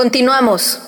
Continuamos.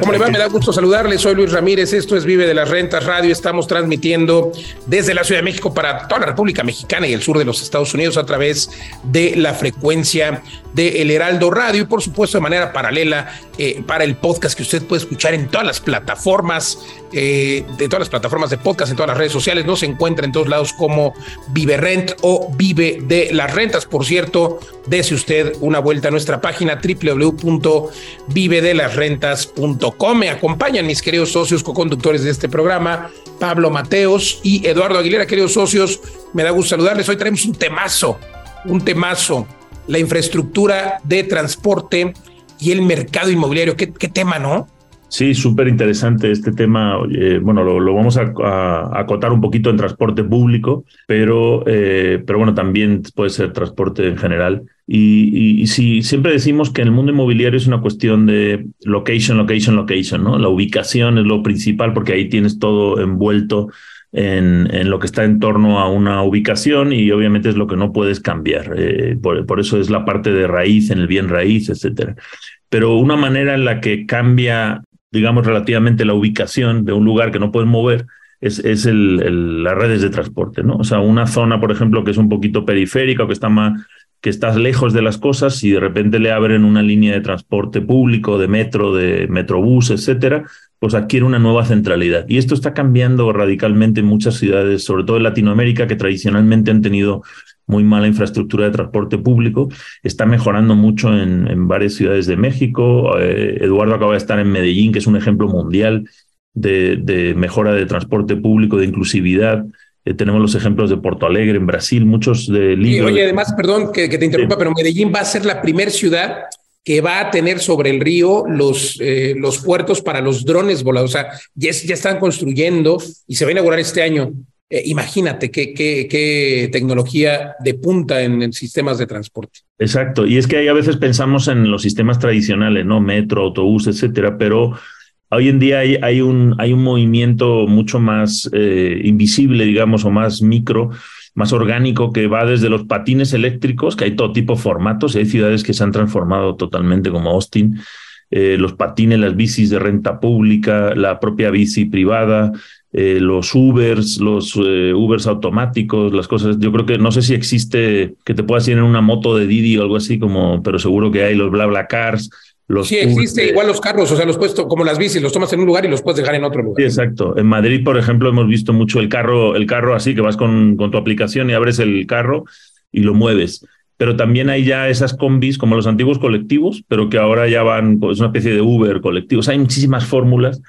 ¿Cómo le va? Me da gusto saludarle. Soy Luis Ramírez. Esto es Vive de las Rentas Radio. Estamos transmitiendo desde la Ciudad de México para toda la República Mexicana y el sur de los Estados Unidos a través de la frecuencia de El Heraldo Radio y por supuesto de manera paralela eh, para el podcast que usted puede escuchar en todas las plataformas, eh, de todas las plataformas de podcast, en todas las redes sociales. No se encuentra en todos lados como Vive Rent o Vive de las Rentas. Por cierto, dese usted una vuelta a nuestra página www.vivedelasrentas.com me acompañan mis queridos socios co-conductores de este programa, Pablo Mateos y Eduardo Aguilera. Queridos socios, me da gusto saludarles. Hoy traemos un temazo, un temazo, la infraestructura de transporte y el mercado inmobiliario. ¿Qué, tema, no? Sí, súper interesante este tema. bueno, lo, vamos a, acotar un poquito en transporte público, pero, eh, pero bueno, también puede ser transporte en general. Y, si siempre decimos que el mundo inmobiliario es una cuestión de location, location, location, ¿no? La ubicación es lo principal porque ahí tienes todo envuelto en, en, lo que está en torno a una ubicación y obviamente es lo que no puedes cambiar. Eh, por, por, eso es la parte de raíz en el bien raíz, etcétera. Pero una manera en la que cambia digamos, relativamente la ubicación de un lugar que no puedes mover, es, es el, las redes de transporte, ¿no? O sea, una zona, por ejemplo, que es un poquito periférica o que está más que estás lejos de las cosas y de repente le abren una línea de transporte público, de metro, de metrobús, etcétera, pues adquiere una nueva centralidad. Y esto está cambiando radicalmente en muchas ciudades, sobre todo en Latinoamérica, que tradicionalmente han tenido muy mala infraestructura de transporte público. Está mejorando mucho en, varias ciudades de México. Eh, Eduardo acaba de estar en Medellín, que es un ejemplo mundial de, mejora de transporte público, de inclusividad. Eh, tenemos los ejemplos de Porto Alegre en Brasil, muchos de libros. oye, además, perdón que, te interrumpa, pero Medellín va a ser la primera ciudad que va a tener sobre el río los, eh, los puertos para los drones volados. O sea, ya, ya están construyendo y se va a inaugurar este año eh, imagínate qué, qué, tecnología de punta en, sistemas de transporte. Exacto, y es que ahí a veces pensamos en los sistemas tradicionales, ¿no? Metro, autobús, etcétera, pero hoy en día hay, un, hay un movimiento mucho más eh, invisible, digamos, o más micro, más orgánico, que va desde los patines eléctricos, que hay todo tipo de formatos, hay ciudades que se han transformado totalmente como Austin, eh, los patines, las bicis de renta pública, la propia bici privada, eh, los Ubers, los eh, Ubers automáticos, las cosas. Yo creo que no sé si existe que te puedas ir en una moto de Didi o algo así, como, pero seguro que hay los BlaBlaCars. Los sí, existe igual los carros, o sea, los puedes, como las bicis, los tomas en un lugar y los puedes dejar en otro lugar. Sí, exacto. En Madrid, por ejemplo, hemos visto mucho el carro, el carro así, que vas con, con tu aplicación y abres el carro y lo mueves pero también hay ya esas combis como los antiguos colectivos, pero que ahora ya van, es una especie de Uber colectivos. Hay muchísimas fórmulas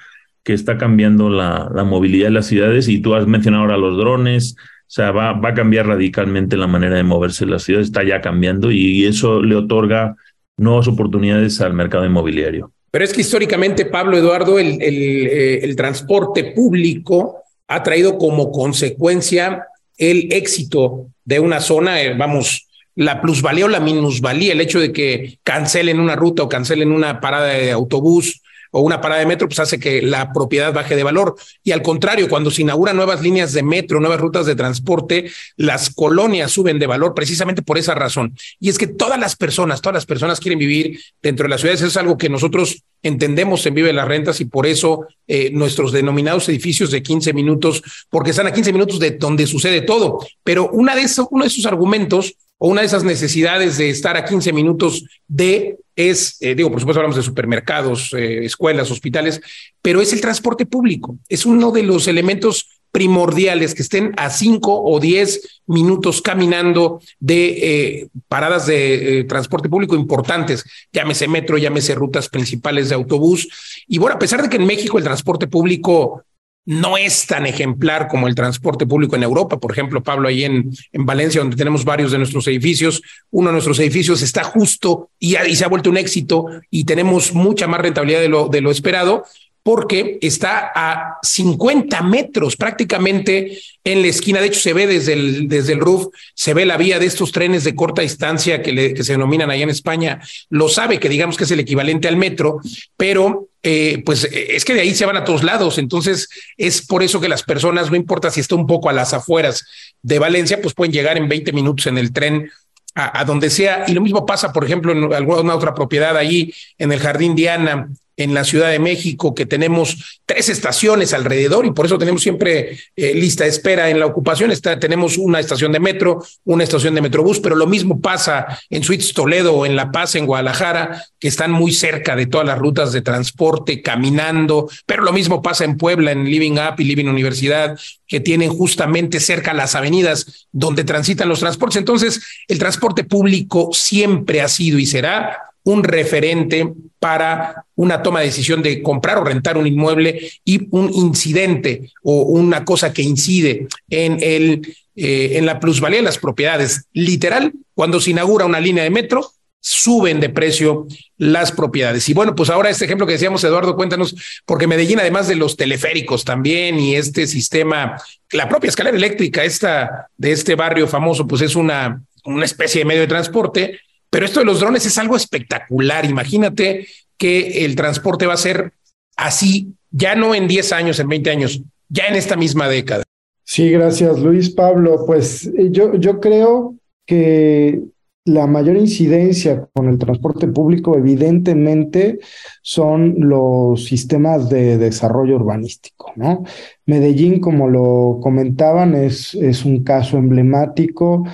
que está cambiando la, la, movilidad de las ciudades y tú has mencionado ahora los drones, o sea, va, va a cambiar radicalmente la manera de moverse en las ciudades, está ya cambiando y eso le otorga nuevas oportunidades al mercado inmobiliario. Pero es que históricamente, Pablo Eduardo, el, el, eh, transporte público ha traído como consecuencia el éxito de una zona, eh, vamos, la plusvalía o la minusvalía, el hecho de que cancelen una ruta o cancelen una parada de autobús o una parada de metro, pues hace que la propiedad baje de valor. Y al contrario, cuando se inauguran nuevas líneas de metro, nuevas rutas de transporte, las colonias suben de valor precisamente por esa razón. Y es que todas las personas, todas las personas quieren vivir dentro de las ciudades. Eso es algo que nosotros entendemos en Vive las Rentas y por eso eh, nuestros denominados edificios de 15 minutos, porque están a 15 minutos de donde sucede todo. Pero una de esos, uno de esos argumentos o una de esas necesidades de estar a 15 minutos de es, eh, digo, por supuesto hablamos de supermercados, eh, escuelas, hospitales, pero es el transporte público. Es uno de los elementos primordiales que estén a 5 o 10 minutos caminando de eh, paradas de transporte público importantes, llámese metro, llámese rutas principales de autobús. Y bueno, a pesar de que en México el transporte público no es tan ejemplar como el transporte público en Europa. Por ejemplo, Pablo, ahí en, en Valencia, donde tenemos varios de nuestros edificios, uno de nuestros edificios está justo y, se ha vuelto un éxito y tenemos mucha más rentabilidad de lo, de lo esperado porque está a 50 metros prácticamente en la esquina. De hecho, se ve desde el, desde el roof, se ve la vía de estos trenes de corta distancia que, que se denominan allá en España. Lo sabe que digamos que es el equivalente al metro, pero eh, pues es que de ahí se van a todos lados. Entonces, es por eso que las personas, no importa si está un poco a las afueras de Valencia, pues pueden llegar en 20 minutos en el tren a, donde sea. Y lo mismo pasa, por ejemplo, en alguna otra propiedad allí en el Jardín Diana, en la Ciudad de México, que tenemos tres estaciones alrededor y por eso tenemos siempre eh, lista de espera en la ocupación. Tenemos una estación de metro, una estación de metrobús, pero lo mismo pasa en Suites Toledo, en La Paz, en Guadalajara, que están muy cerca de todas las rutas de transporte, caminando, pero lo mismo pasa en Puebla, en Living Up y Living Universidad, que tienen justamente cerca las avenidas donde transitan los transportes. Entonces, el transporte público siempre ha sido y será un referente para una toma de decisión de comprar o rentar un inmueble y un incidente o una cosa que incide en, el, eh, en la plusvalía de las propiedades. Literal, cuando se inaugura una línea de metro, suben de precio las propiedades. Y bueno, pues ahora este ejemplo que decíamos, Eduardo, cuéntanos, porque Medellín, además de los teleféricos también y este sistema, la propia escalera eléctrica esta, de este barrio famoso, pues es una, una especie de medio de transporte pero esto de los drones es algo espectacular. Imagínate que el transporte va a ser así, ya no en 10 años, en 20 años, ya en esta misma década. Sí, gracias Luis Pablo. Pues eh, yo, yo creo que la mayor incidencia con el transporte público evidentemente son los sistemas de desarrollo urbanístico, ¿no? Medellín, como lo comentaban, es, es un caso emblemático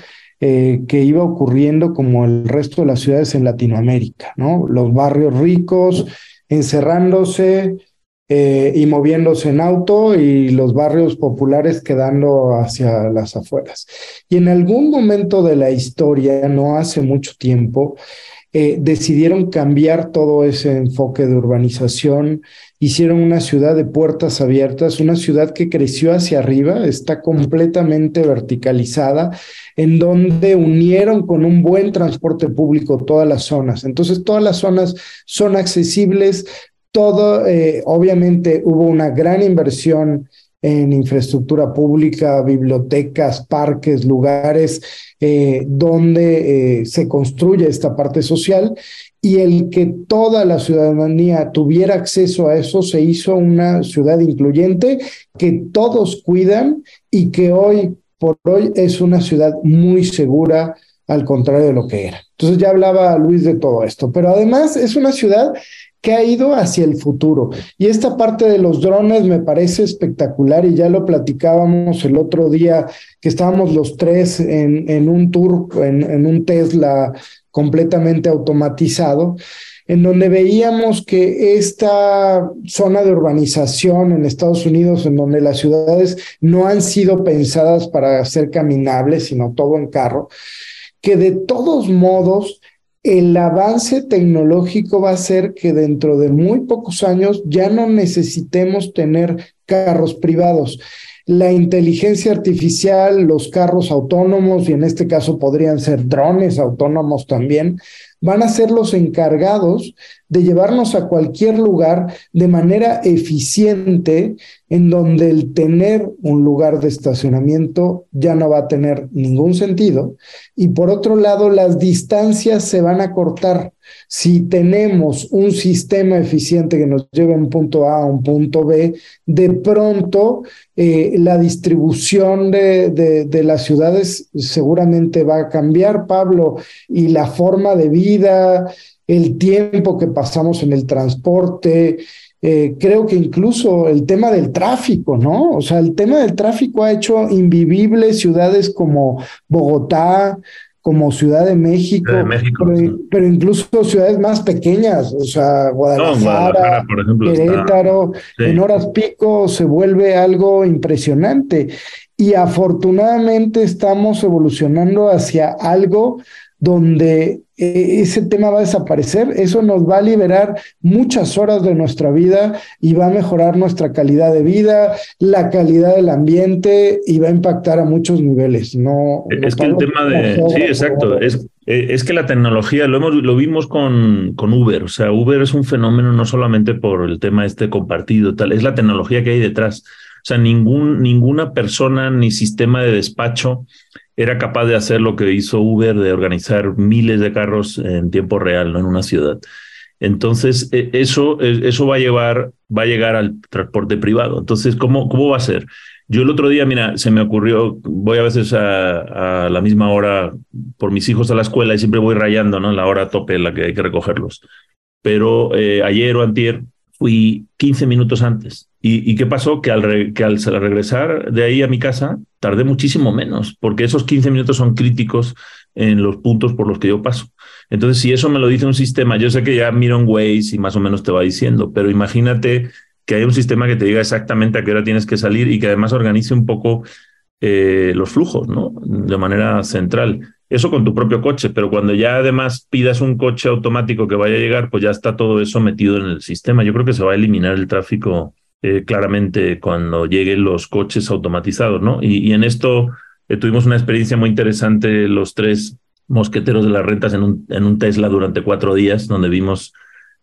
eh, que iba ocurriendo como el resto de las ciudades en Latinoamérica, ¿no? Los barrios ricos encerrándose eh, y moviéndose en auto y los barrios populares quedando hacia las afueras. Y en algún momento de la historia, no hace mucho tiempo, eh, decidieron cambiar todo ese enfoque de urbanización, hicieron una ciudad de puertas abiertas, una ciudad que creció hacia arriba, está completamente verticalizada, en donde unieron con un buen transporte público todas las zonas. Entonces, todas las zonas son accesibles, todo, eh, obviamente hubo una gran inversión en infraestructura pública, bibliotecas, parques, lugares eh, donde eh, se construye esta parte social y el que toda la ciudadanía tuviera acceso a eso se hizo una ciudad incluyente que todos cuidan y que hoy por hoy es una ciudad muy segura al contrario de lo que era. Entonces ya hablaba Luis de todo esto, pero además es una ciudad que ha ido hacia el futuro. Y esta parte de los drones me parece espectacular y ya lo platicábamos el otro día que estábamos los tres en, un tour, en un Tesla completamente automatizado, en donde veíamos que esta zona de urbanización en Estados Unidos, en donde las ciudades no han sido pensadas para ser caminables, sino todo en carro, que de todos modos el avance tecnológico va a ser que dentro de muy pocos años ya no necesitemos tener carros privados. La inteligencia artificial, los carros autónomos, y en este caso podrían ser drones autónomos también, van a ser los encargados de llevarnos a cualquier lugar de manera eficiente, en donde el tener un lugar de estacionamiento ya no va a tener ningún sentido. Y por otro lado, las distancias se van a cortar. Si tenemos un sistema eficiente que nos lleve de un punto A a un punto B, de pronto eh, la distribución de, de, de las ciudades seguramente va a cambiar, Pablo, y la forma de vida, el tiempo que pasamos en el transporte, eh, creo que incluso el tema del tráfico, ¿no? O sea, el tema del tráfico ha hecho invivibles ciudades como Bogotá, como Ciudad de México, pero, incluso ciudades más pequeñas, o sea, Guadalajara, Querétaro, en horas pico se vuelve algo impresionante. Y afortunadamente estamos evolucionando hacia algo donde eh, ese tema va a desaparecer, eso nos va a liberar muchas horas de nuestra vida y va a mejorar nuestra calidad de vida, la calidad del ambiente y va a impactar a muchos niveles. No, es que el tema de... Sí, exacto. Es, eh, es que la tecnología, lo, hemos, lo vimos con, con Uber, o sea, Uber es un fenómeno no solamente por el tema este compartido, tal, es la tecnología que hay detrás. O sea, ningún, ninguna persona ni sistema de despacho era capaz de hacer lo que hizo Uber, de organizar miles de carros en tiempo real, ¿no? En una ciudad. Entonces, e, eso, e, eso va a llevar, va a llegar al transporte privado. Entonces, ¿cómo, cómo va a ser? Yo el otro día, mira, se me ocurrió, voy a veces a, la misma hora por mis hijos a la escuela y siempre voy rayando, ¿no? La hora tope en la que hay que recogerlos. Pero eh, ayer o antier fui 15 minutos antes. ¿Y, qué pasó? Que al, regresar de ahí a mi casa tardé muchísimo menos, porque esos 15 minutos son críticos en los puntos por los que yo paso. Entonces, si eso me lo dice un sistema, yo sé que ya miro en Waze y más o menos te va diciendo, pero imagínate que hay un sistema que te diga exactamente a qué hora tienes que salir y que además organice un poco eh, los flujos, ¿no? De manera central. Eso con tu propio coche, pero cuando ya además pidas un coche automático que vaya a llegar, pues ya está todo eso metido en el sistema. Yo creo que se va a eliminar el tráfico eh, claramente cuando lleguen los coches automatizados, ¿no? Y, en esto eh, tuvimos una experiencia muy interesante los tres mosqueteros de las rentas en un, en un Tesla durante cuatro días, donde vimos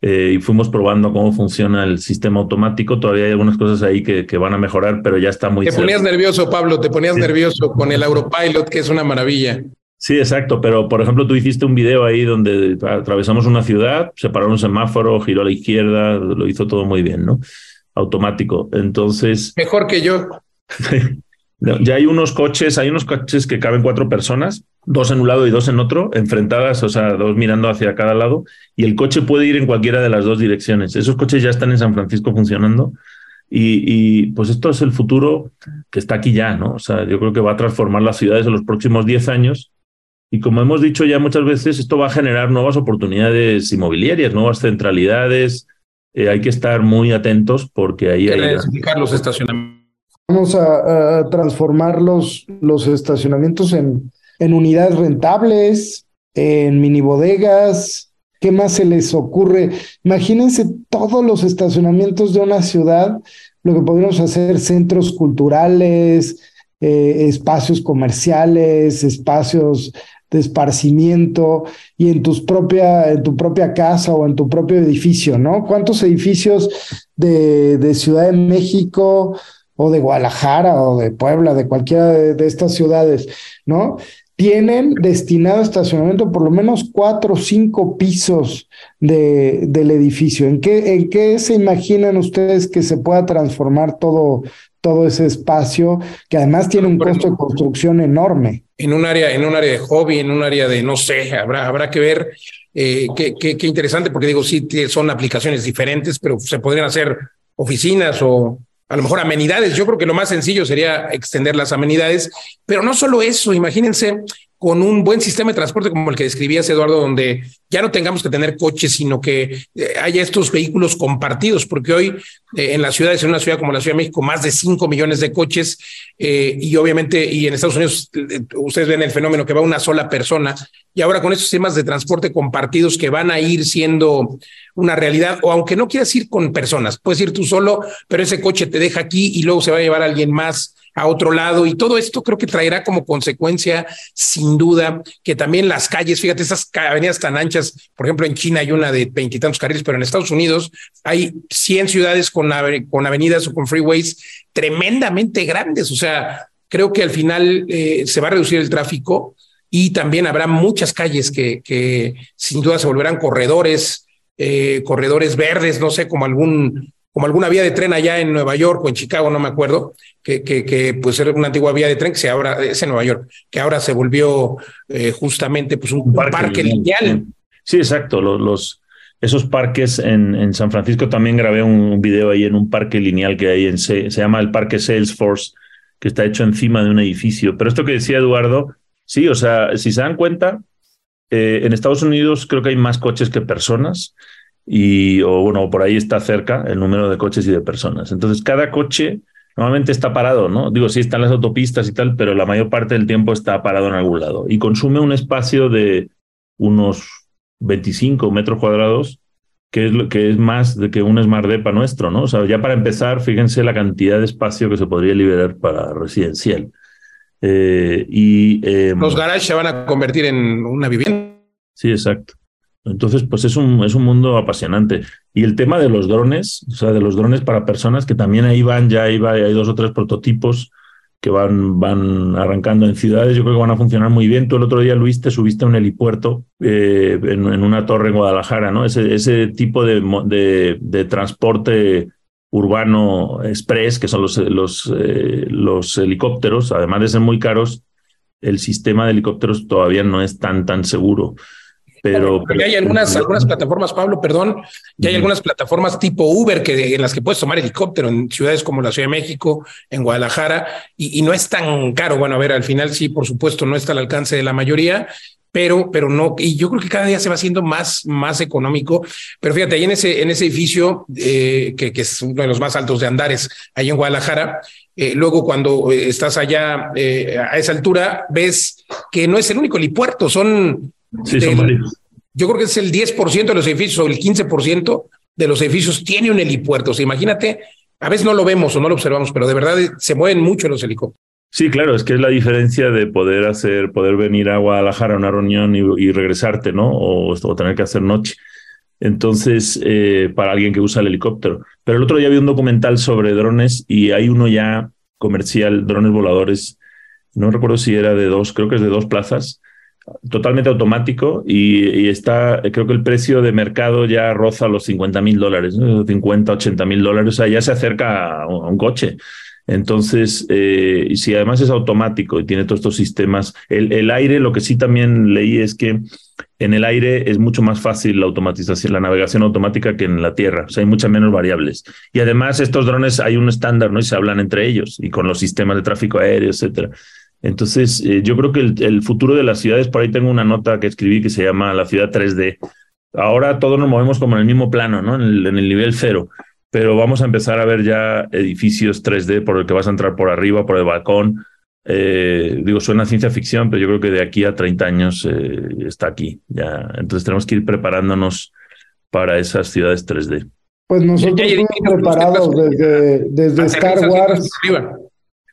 eh, y fuimos probando cómo funciona el sistema automático. Todavía hay algunas cosas ahí que, que van a mejorar, pero ya está muy... Te ponías nervioso, Pablo, te ponías nervioso con el Autopilot, que es una maravilla. Sí, exacto, pero por ejemplo tú hiciste un video ahí donde atravesamos una ciudad, se paró un semáforo, giró a la izquierda, lo hizo todo muy bien, ¿no? Automático. Entonces... Mejor que yo. ya hay unos coches, hay unos coches que caben cuatro personas dos en un lado y dos en otro, enfrentadas, o sea, dos mirando hacia cada lado, y el coche puede ir en cualquiera de las dos direcciones. Esos coches ya están en San Francisco funcionando. Y, pues esto es el futuro que está aquí ya, ¿no? O sea, yo creo que va a transformar las ciudades en los próximos 10 años. Y como hemos dicho ya muchas veces, esto va a generar nuevas oportunidades inmobiliarias, nuevas centralidades. Eh, hay que estar muy atentos porque ahí hay... los estacionamientos. Vamos a, a transformar los, los estacionamientos en, en unidades rentables, en mini bodegas. ¿Qué más se les ocurre? Imagínense todos los estacionamientos de una ciudad, lo que podríamos hacer, centros culturales, eh, espacios comerciales, espacios de esparcimiento y en, propia, en tu propia casa o en tu propio edificio, ¿no? ¿Cuántos edificios de, de Ciudad de México o de Guadalajara o de Puebla, de cualquiera de, de estas ciudades, ¿no? tienen destinado estacionamiento por lo menos cuatro o cinco pisos de, del edificio. ¿En qué, ¿En qué se imaginan ustedes que se pueda transformar todo, todo ese espacio que además tiene un costo de construcción enorme? En un área, en un área de hobby, en un área de, no sé, habrá, habrá que ver eh, qué, qué, qué interesante, porque digo, sí, son aplicaciones diferentes, pero se podrían hacer oficinas o, a lo mejor amenidades. Yo creo que lo más sencillo sería extender las amenidades, pero no solo eso, imagínense con un buen sistema de transporte como el que describías, Eduardo, donde ya no tengamos que tener coches, sino que eh, haya estos vehículos compartidos, porque hoy eh, en las ciudades, en una ciudad como la Ciudad de México, más de 5 millones de coches, eh, y obviamente, y en Estados Unidos, ustedes ven el fenómeno que va una sola persona, y ahora con estos sistemas de transporte compartidos que van a ir siendo una realidad, o aunque no quieras ir con personas, puedes ir tú solo, pero ese coche te deja aquí y luego se va a llevar a alguien más a otro lado y todo esto creo que traerá como consecuencia sin duda que también las calles, fíjate, esas avenidas tan anchas, por ejemplo en China hay una de veintitantos carriles, pero en Estados Unidos hay 100 ciudades con, con avenidas o con freeways tremendamente grandes, o sea, creo que al final eh, se va a reducir el tráfico y también habrá muchas calles que, sin duda se volverán corredores, eh, corredores verdes, no sé, como algún como alguna vía de tren allá en Nueva York o en Chicago, no me acuerdo, que, que, que pues era una antigua vía de tren que se ahora, es en Nueva York, que ahora se volvió eh, justamente pues un, parque, lineal. Sí, exacto. Los, los, esos parques en, en, San Francisco también grabé un video ahí en un parque lineal que hay en, se, se llama el Parque Salesforce, que está hecho encima de un edificio. Pero esto que decía Eduardo, sí, o sea, si se dan cuenta, eh, en Estados Unidos creo que hay más coches que personas y, o bueno, por ahí está cerca el número de coches y de personas. Entonces, cada coche normalmente está parado, ¿no? Digo, sí están las autopistas y tal, pero la mayor parte del tiempo está parado en algún lado y consume un espacio de unos 25 metros cuadrados, que es, lo, que es más de que un Smart Depa nuestro, ¿no? O sea, ya para empezar, fíjense la cantidad de espacio que se podría liberar para residencial. Eh, y, eh, Los garages se van a convertir en una vivienda. Sí, exacto. Entonces, pues es un, es un mundo apasionante. Y el tema de los drones, o sea, de los drones para personas, que también ahí van, ya hay dos o tres prototipos que van, van arrancando en ciudades, yo creo que van a funcionar muy bien. Tú el otro día, Luis, te subiste a un helipuerto eh, en, una torre en Guadalajara, ¿no? Ese, ese tipo de, de, transporte urbano express, que son los, los, eh, los helicópteros, además de ser muy caros, el sistema de helicópteros todavía no es tan, tan seguro. Pero, ya hay algunas, algunas plataformas, Pablo, perdón, ya hay algunas plataformas tipo Uber que, en las que puedes tomar helicóptero en ciudades como la Ciudad de México, en Guadalajara, y, y, no es tan caro. Bueno, a ver, al final sí, por supuesto, no está al alcance de la mayoría, pero, pero no, y yo creo que cada día se va haciendo más, más económico. Pero fíjate, ahí en ese, en ese edificio, eh, que, que, es uno de los más altos de Andares, ahí en Guadalajara, eh, luego cuando eh, estás allá eh, a esa altura, ves que no es el único helipuerto, son... Sí, son varios. Yo creo que es el 10% de los edificios o el 15% de los edificios tiene un helipuerto. O sea, imagínate, a veces no lo vemos o no lo observamos, pero de verdad se mueven mucho los helicópteros. Sí, claro, es que es la diferencia de poder hacer, poder venir a Guadalajara a una reunión y, y regresarte, ¿no? O, o, tener que hacer noche. Entonces, eh, para alguien que usa el helicóptero. Pero el otro día vi un documental sobre drones y hay uno ya comercial, drones voladores, no recuerdo si era de dos, creo que es de dos plazas, totalmente automático y, y, está, creo que el precio de mercado ya roza los 50 mil dólares, ¿no? 50, 80 mil dólares, o sea, ya se acerca a un, a un coche. Entonces, eh, si además es automático y tiene todos estos sistemas, el, el, aire, lo que sí también leí es que en el aire es mucho más fácil la automatización, la navegación automática que en la tierra, o sea, hay muchas menos variables. Y además estos drones hay un estándar, ¿no? Y se hablan entre ellos y con los sistemas de tráfico aéreo, etcétera. Entonces, eh, yo creo que el, el, futuro de las ciudades, por ahí tengo una nota que escribí que se llama La ciudad 3D. Ahora todos nos movemos como en el mismo plano, ¿no? En el, en el nivel cero pero vamos a empezar a ver ya edificios 3D por el que vas a entrar por arriba, por el balcón. Eh, digo, suena ciencia ficción, pero yo creo que de aquí a 30 años eh, está aquí. Ya. Entonces tenemos que ir preparándonos para esas ciudades 3D. Pues nosotros estamos preparados desde, desde Star Wars.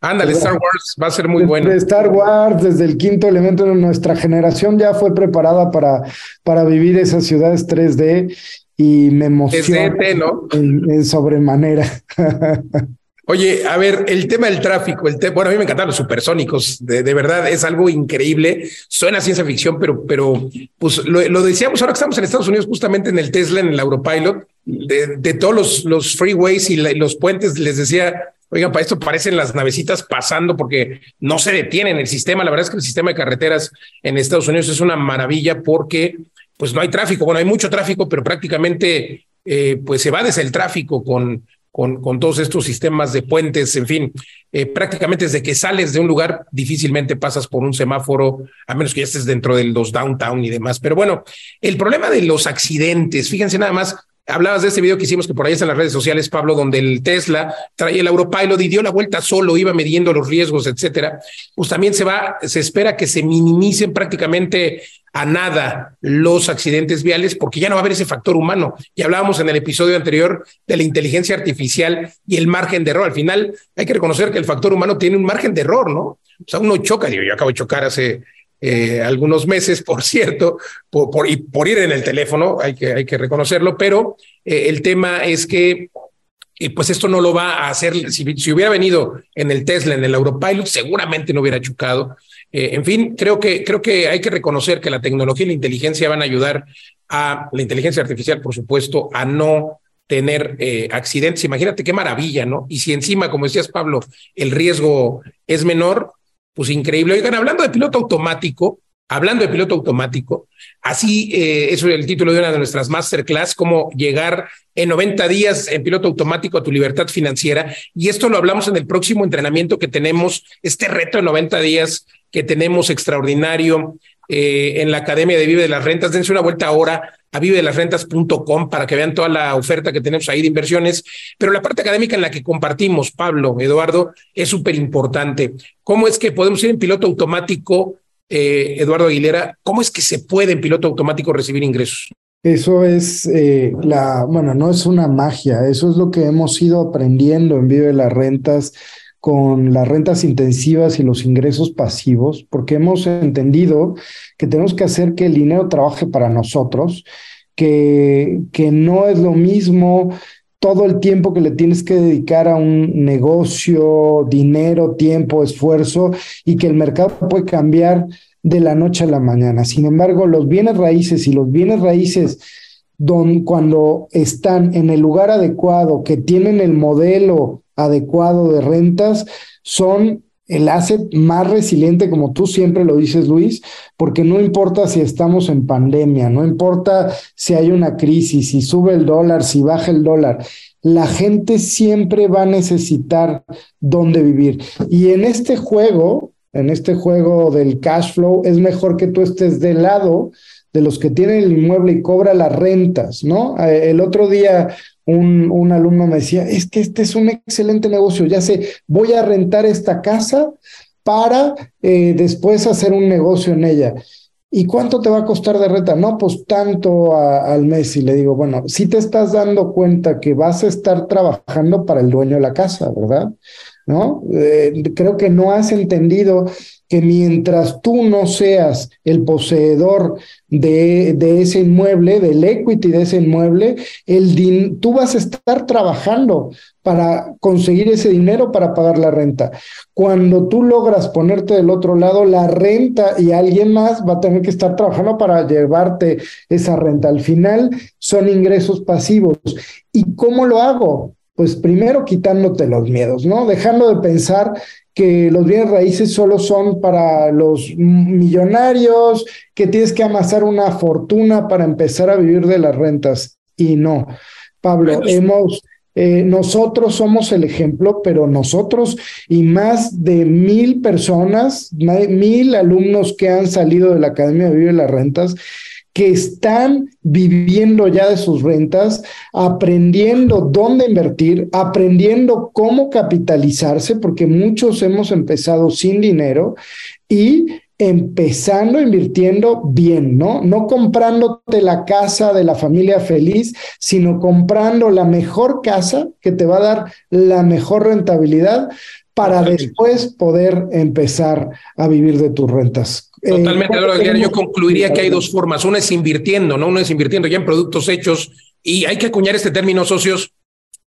Ándale, Star Wars va a ser muy bueno. De Star Wars, desde el quinto elemento de nuestra generación ya fue preparada para, para vivir esas ciudades 3D y me emociona ¿no? en, en, sobremanera. Oye, a ver, el tema del tráfico, el te bueno, a mí me encantan los supersónicos, de, de, verdad es algo increíble, suena ciencia ficción, pero, pero pues lo, lo, decíamos ahora que estamos en Estados Unidos, justamente en el Tesla, en el Europilot, de, de todos los, los freeways y, la, y los puentes, les decía, Oigan, para esto parecen las navecitas pasando porque no se detienen el sistema. La verdad es que el sistema de carreteras en Estados Unidos es una maravilla porque pues no hay tráfico. Bueno, hay mucho tráfico, pero prácticamente eh, pues se va desde el tráfico con, con, todos estos sistemas de puentes, en fin, eh, prácticamente desde que sales de un lugar difícilmente pasas por un semáforo, a menos que ya estés dentro de los downtown y demás. Pero bueno, el problema de los accidentes, fíjense nada más, Hablabas de este video que hicimos que por ahí está en las redes sociales, Pablo, donde el Tesla traía el Europilot y dio la vuelta solo, iba midiendo los riesgos, etcétera. Pues también se va, se espera que se minimicen prácticamente a nada los accidentes viales porque ya no va a haber ese factor humano. Y hablábamos en el episodio anterior de la inteligencia artificial y el margen de error. Al final hay que reconocer que el factor humano tiene un margen de error, ¿no? O sea, uno choca, digo, yo acabo de chocar hace eh, algunos meses, por cierto, por, y por ir en el teléfono, hay que, reconocerlo, pero eh, el tema es que pues esto no lo va a hacer, si, hubiera venido en el Tesla, en el Europilot, seguramente no hubiera chocado. Eh, en fin, creo que, hay que reconocer que la tecnología y la inteligencia van a ayudar a la inteligencia artificial, por supuesto, a no tener accidentes. Imagínate qué maravilla, ¿no? Y si encima, como decías, Pablo, el riesgo es menor, pues increíble. Oigan, hablando de piloto automático, hablando de piloto automático, así eh, es el título de una de nuestras masterclass, cómo llegar en 90 días en piloto automático a tu libertad financiera. Y esto lo hablamos en el próximo entrenamiento que tenemos, este reto de 90 días que tenemos extraordinario eh, en la Academia de Vive de las Rentas. Dense una vuelta ahora a vivedelasrentas.com para que vean toda la oferta que tenemos ahí de inversiones. Pero la parte académica en la que compartimos, Pablo, Eduardo, es súper importante. ¿Cómo es que podemos ir en piloto automático, eh, Eduardo Aguilera? ¿Cómo es que se puede en piloto automático recibir ingresos? Eso es eh, la, bueno, no es una magia, eso es lo que hemos ido aprendiendo en Vive las Rentas con las rentas intensivas y los ingresos pasivos, porque hemos entendido que tenemos que hacer que el dinero trabaje para nosotros, que, que no es lo mismo todo el tiempo que le tienes que dedicar a un negocio, dinero, tiempo, esfuerzo, y que el mercado puede cambiar de la noche a la mañana. Sin embargo, los bienes raíces y los bienes raíces cuando están en el lugar adecuado, que tienen el modelo adecuado de rentas, son el asset más resiliente, como tú siempre lo dices, Luis, porque no importa si estamos en pandemia, no importa si hay una crisis, si sube el dólar, si baja el dólar, la gente siempre va a necesitar dónde vivir. Y en este juego, en este juego del cash flow, es mejor que tú estés del lado de los que tienen el inmueble y cobra las rentas, ¿no? Eh, el otro día un, un, alumno me decía, es que este es un excelente negocio, ya sé, voy a rentar esta casa para eh, después hacer un negocio en ella. ¿Y cuánto te va a costar de renta? No, pues tanto al mes. Y le digo, bueno, si te estás dando cuenta que vas a estar trabajando para el dueño de la casa, ¿verdad? ¿No? Eh, creo que no has entendido que mientras tú no seas el poseedor de, de ese inmueble, del equity de ese inmueble, el tú vas a estar trabajando para conseguir ese dinero para pagar la renta. Cuando tú logras ponerte del otro lado, la renta y alguien más va a tener que estar trabajando para llevarte esa renta. Al final son ingresos pasivos. ¿Y cómo lo hago? Pues primero quitándote los miedos, ¿no? Dejando de pensar que los bienes raíces solo son para los millonarios, que tienes que amasar una fortuna para empezar a vivir de las rentas. Y no, Pablo, hemos, eh, nosotros somos el ejemplo, pero nosotros y más de mil personas, mil alumnos que han salido de la Academia de Vivir de las Rentas, que están viviendo ya de sus rentas, aprendiendo dónde invertir, aprendiendo cómo capitalizarse, porque muchos hemos empezado sin dinero y empezando invirtiendo bien, ¿no? No comprándote la casa de la familia feliz, sino comprando la mejor casa que te va a dar la mejor rentabilidad para después poder empezar a vivir de tus rentas. Eh, Totalmente, yo concluiría que hay dos formas. Una es invirtiendo, ¿no? Uno es invirtiendo ya en productos hechos y hay que acuñar este término, socios,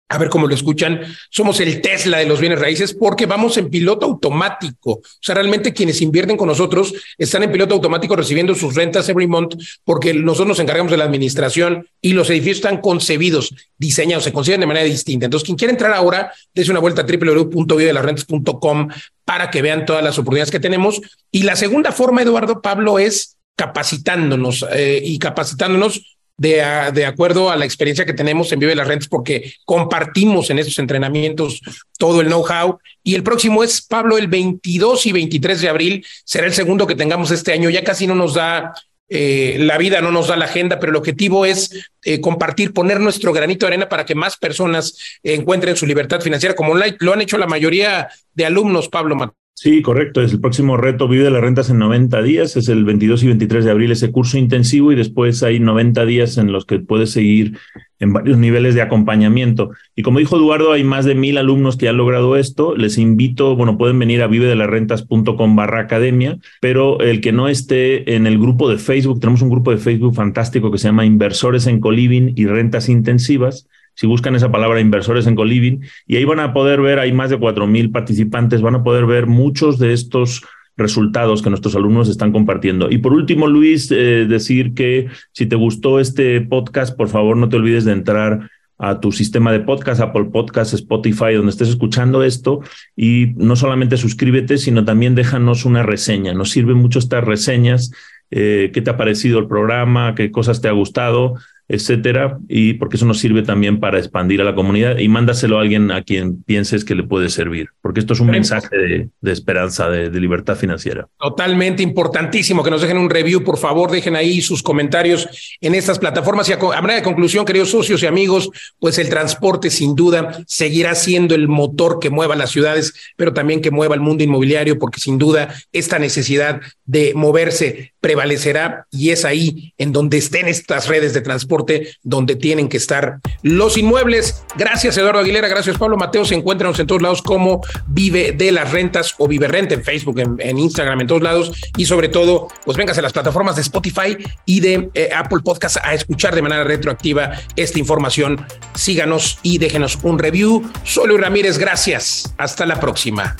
a ver cómo lo escuchan, somos el Tesla de los bienes raíces porque vamos en piloto automático. O sea, realmente quienes invierten con nosotros están en piloto automático recibiendo sus rentas every month porque nosotros nos encargamos de la administración y los edificios están concebidos, diseñados, se conciben de manera distinta. Entonces, quien quiera entrar ahora, dése una vuelta a www.videodelasrentas.com para que vean todas las oportunidades que tenemos. Y la segunda forma, Eduardo Pablo, es capacitándonos eh, y capacitándonos de, de, acuerdo a la experiencia que tenemos en Vive las Rentas, porque compartimos en esos entrenamientos todo el know-how. Y el próximo es, Pablo, el 22 y 23 de abril, será el segundo que tengamos este año. Ya casi no nos da eh, la vida, no nos da la agenda, pero el objetivo es eh, compartir, poner nuestro granito de arena para que más personas encuentren su libertad financiera, como lo han hecho la mayoría de alumnos, Pablo Sí, correcto. Es el próximo reto Vive las Rentas en 90 días. Es el 22 y 23 de abril ese curso intensivo y después hay 90 días en los que puedes seguir en varios niveles de acompañamiento. Y como dijo Eduardo, hay más de mil alumnos que han logrado esto. Les invito, bueno, pueden venir a vivedelarrentas.com barra academia, pero el que no esté en el grupo de Facebook, tenemos un grupo de Facebook fantástico que se llama Inversores en Coliving y Rentas Intensivas si buscan esa palabra inversores en Coliving, y ahí van a poder ver, hay más de 4.000 participantes, van a poder ver muchos de estos resultados que nuestros alumnos están compartiendo. Y por último, Luis, eh, decir que si te gustó este podcast, por favor no te olvides de entrar a tu sistema de podcast, Apple Podcast, Spotify, donde estés escuchando esto, y no solamente suscríbete, sino también déjanos una reseña. Nos sirven mucho estas reseñas. Eh, ¿Qué te ha parecido el programa? ¿Qué cosas te ha gustado? Etcétera, y porque eso nos sirve también para expandir a la comunidad y mándaselo a alguien a quien pienses que le puede servir, porque esto es un mensaje de, esperanza, de, libertad financiera. Totalmente importantísimo que nos dejen un review, por favor, dejen ahí sus comentarios en estas plataformas y a, manera de conclusión, queridos socios y amigos, pues el transporte sin duda seguirá siendo el motor que mueva las ciudades, pero también que mueva el mundo inmobiliario, porque sin duda esta necesidad de moverse prevalecerá y es ahí en donde estén estas redes de transporte donde tienen que estar los inmuebles. Gracias Eduardo Aguilera, gracias Pablo Mateo, se encuentran en todos lados como Vive de las Rentas o Vive Renta en Facebook, en, Instagram, en todos lados y sobre todo, pues vengas a las plataformas de Spotify y de eh, Apple Podcast a escuchar de manera retroactiva esta información. Síganos y déjenos un review. Solo Ramírez, gracias. Hasta la próxima.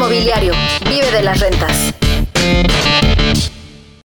Inmobiliario. Vive de las rentas.